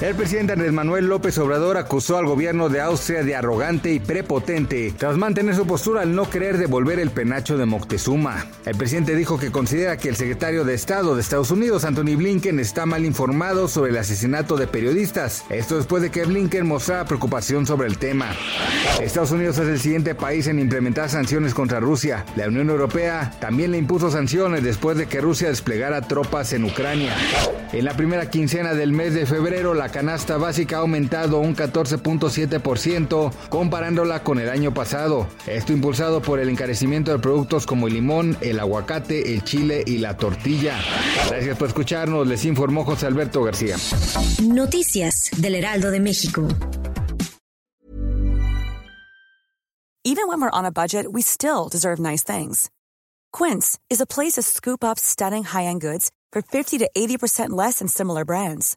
El presidente Andrés Manuel López Obrador acusó al gobierno de Austria de arrogante y prepotente tras mantener su postura al no querer devolver el penacho de Moctezuma. El presidente dijo que considera que el secretario de Estado de Estados Unidos, Anthony Blinken, está mal informado sobre el asesinato de periodistas. Esto después de que Blinken mostrara preocupación sobre el tema. Estados Unidos es el siguiente país en implementar sanciones contra Rusia. La Unión Europea también le impuso sanciones después de que Rusia desplegara tropas en Ucrania. En la primera quincena del mes de febrero, la canasta básica ha aumentado un 14.7% comparándola con el año pasado. Esto impulsado por el encarecimiento de productos como el limón, el aguacate, el chile y la tortilla. Gracias por escucharnos, les informó José Alberto García. Noticias del Heraldo de México. Even when we're on a budget, we still deserve nice things. Quince is a place to scoop up stunning high-end goods for 50 to 80% less than similar brands.